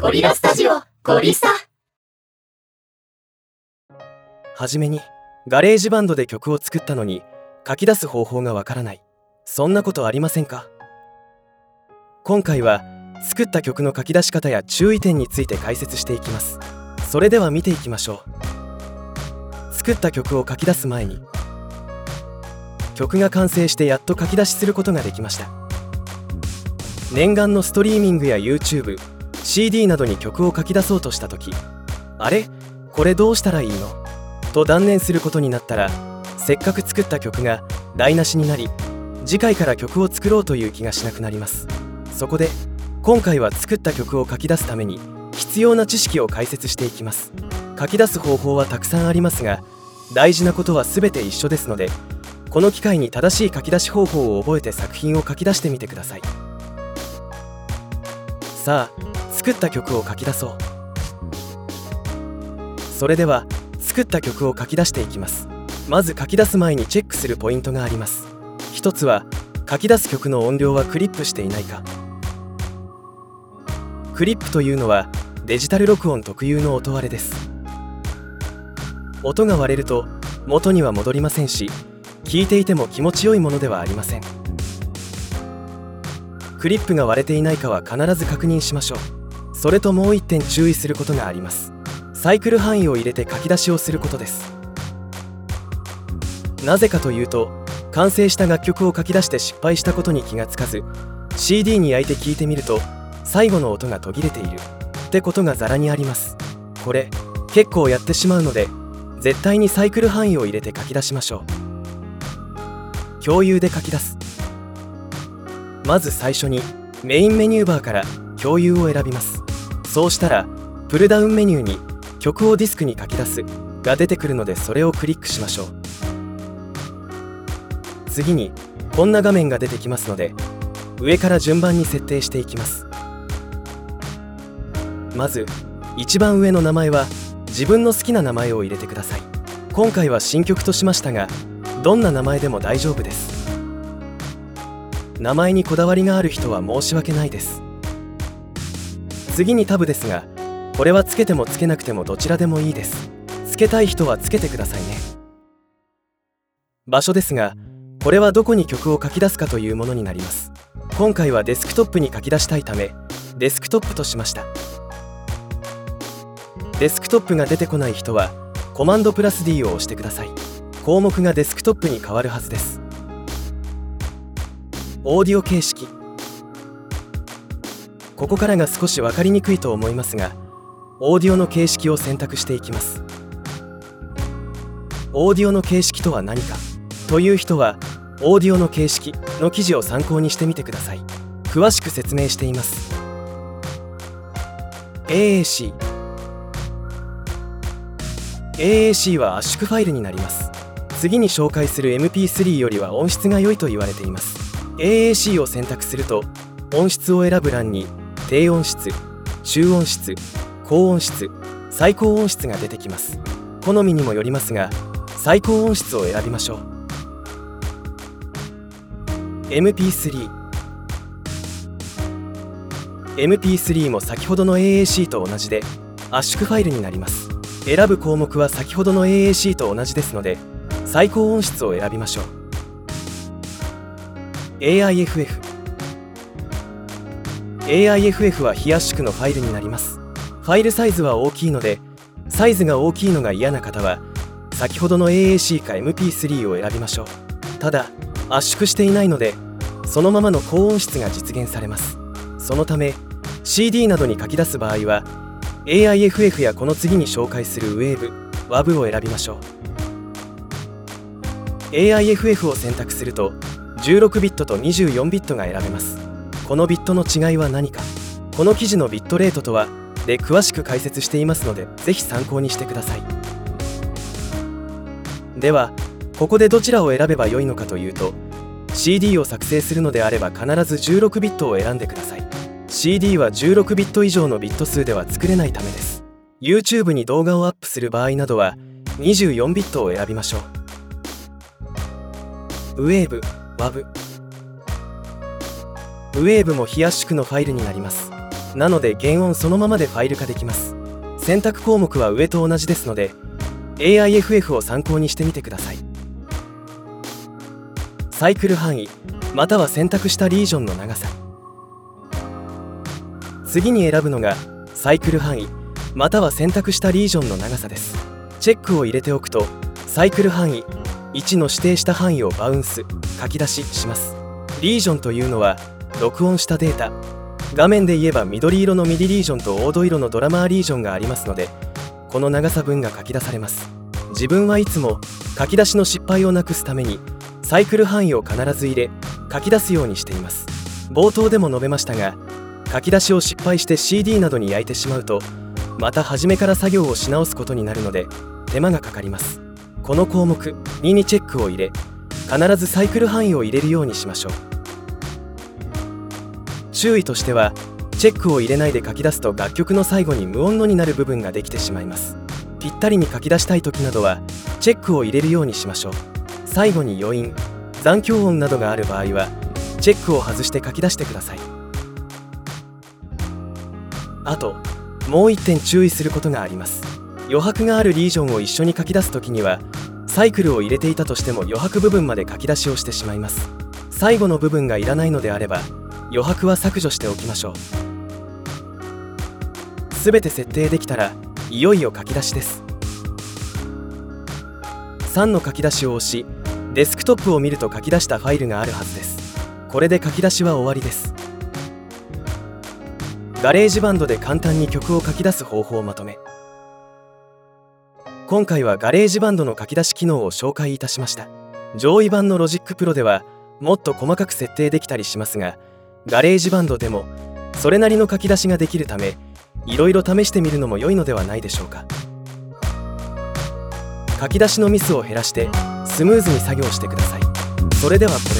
ゴリラスタジオゴリスタ。はじめにガレージバンドで曲を作ったのに書き出す方法がわからない。そんなことありませんか？今回は作った曲の書き出し方や注意点について解説していきます。それでは見ていきましょう。作った曲を書き出す前に曲が完成してやっと書き出しすることができました。念願のストリーミングや YouTube、CD などに曲を書き出そうとした時あれ？これどうしたらいいの？と断念することになったらせっかく作った曲が台無しになり次回から曲を作ろうという気がしなくなります。そこで今回は作った曲を書き出すために必要な知識を解説していきます。書き出す方法はたくさんありますが大事なことは全て一緒ですのでこの機会に正しい書き出し方法を覚えて作品を書き出してみてください。さあ作った曲を書き出そう。それでは作った曲を書き出していきます。まず書き出す前にチェックするポイントがあります。一つは書き出す曲の音量はクリップしていないか。クリップというのはデジタル録音特有の音割れです。音が割れると元には戻りませんし聞いていても気持ちよいものではありません。クリップが割れていないかは必ず確認しましょう。それともう一点注意することがあります。サイクル範囲を入れて書き出しをすることです。なぜかというと完成した楽曲を書き出して失敗したことに気がつかず CD に焼いて聴いてみると最後の音が途切れている。ってことがザラにあります。これ結構やってしまうので絶対にサイクル範囲を入れて書き出しましょう。共有で書き出す。まず最初にメインメニューバーから共有を選びます。そうしたらプルダウンメニューに曲をディスクに書き出すが出てくるのでそれをクリックしましょう。次にこんな画面が出てきますので上から順番に設定していきます。まず一番上の名前は自分の好きな名前を入れてください。今回は新曲としましたがどんな名前でも大丈夫です。名前にこだわりがある人は申し訳ないです。次にタブですがこれはつけてもつけなくてもどちらでもいいです。つけたい人はつけてくださいね。場所ですがこれはどこに曲を書き出すかというものになります。今回はデスクトップに書き出したいためデスクトップとしました。デスクトップが出てこない人はコマンドプラス D を押してください。項目がデスクトップに変わるはずです。オーディオ形式。ここからが少し分かりにくいと思いますがオーディオの形式を選択していきます。オーディオの形式とは何か？という人はオーディオの形式の記事を参考にしてみてください。詳しく説明しています。AAC AAC は圧縮ファイルになります。次に紹介する MP3 よりは音質が良いと言われています。AAC を選択すると音質を選ぶ欄に低音質中音質高音質最高音質が出てきます。好みにもよりますが最高音質を選びましょう。MP3 MP3 も先ほどの AAC と同じで圧縮ファイルになります。選ぶ項目は先ほどの AAC と同じですので最高音質を選びましょう。AIFF AIFF は非圧縮のファイルになります。ファイルサイズは大きいのでサイズが大きいのが嫌な方は先ほどの AAC か MP3 を選びましょう。ただ圧縮していないのでそのままの高音質が実現されます。そのため CD などに書き出す場合は AIFF やこの次に紹介する Wave、WAV を選びましょう。AIFF を選択すると16ビットと24ビットが選べます。このビットの違いは何か？この記事のビットレートとはで詳しく解説していますのでぜひ参考にしてください。ではここでどちらを選べばよいのかというと CD を作成するのであれば必ず16ビットを選んでください。CD は16ビット以上のビット数では作れないためです。YouTube に動画をアップする場合などは24ビットを選びましょう。Wave、WAV Wave も非圧縮のファイルになります。なので原音そのままでファイル化できます。選択項目は上と同じですので AIFF を参考にしてみてください。サイクル範囲または選択したリージョンの長さ。次に選ぶのがサイクル範囲または選択したリージョンの長さです。チェックを入れておくとサイクル範囲1の指定した範囲をバウンス書き出しします。リージョンというのは録音したデータ。画面で言えば緑色のミディリージョンと黄土色のドラマーリージョンがありますのでこの長さ分が書き出されます。自分はいつも書き出しの失敗をなくすためにサイクル範囲を必ず入れ書き出すようにしています。冒頭でも述べましたが書き出しを失敗して CD などに焼いてしまうとまた初めから作業をし直すことになるので手間がかかります。この項目2にチェックを入れ必ずサイクル範囲を入れるようにしましょう。注意としてはチェックを入れないで書き出すと楽曲の最後に無音のになる部分ができてしまいます。ぴったりに書き出したい時などはチェックを入れるようにしましょう。最後に余韻残響音などがある場合はチェックを外して書き出してください。あともう一点注意することがあります。余白があるリージョンを一緒に書き出す時にはサイクルを入れていたとしても余白部分まで書き出しをしてしまいます。最後の部分がいらないのであれば余白は削除しておきましょう。すべて設定できたらいよいよ書き出しです。3の書き出しを押しデスクトップを見ると書き出したファイルがあるはずです。これで書き出しは終わりです。ガレージバンドで簡単に曲を書き出す方法をまとめ。今回はガレージバンドの書き出し機能を紹介いたしました。上位版のロジックプロではもっと細かく設定できたりしますがガレージバンドでもそれなりの書き出しができるためいろいろ試してみるのも良いのではないでしょうか。書き出しのミスを減らしてスムーズに作業してください。それではこれ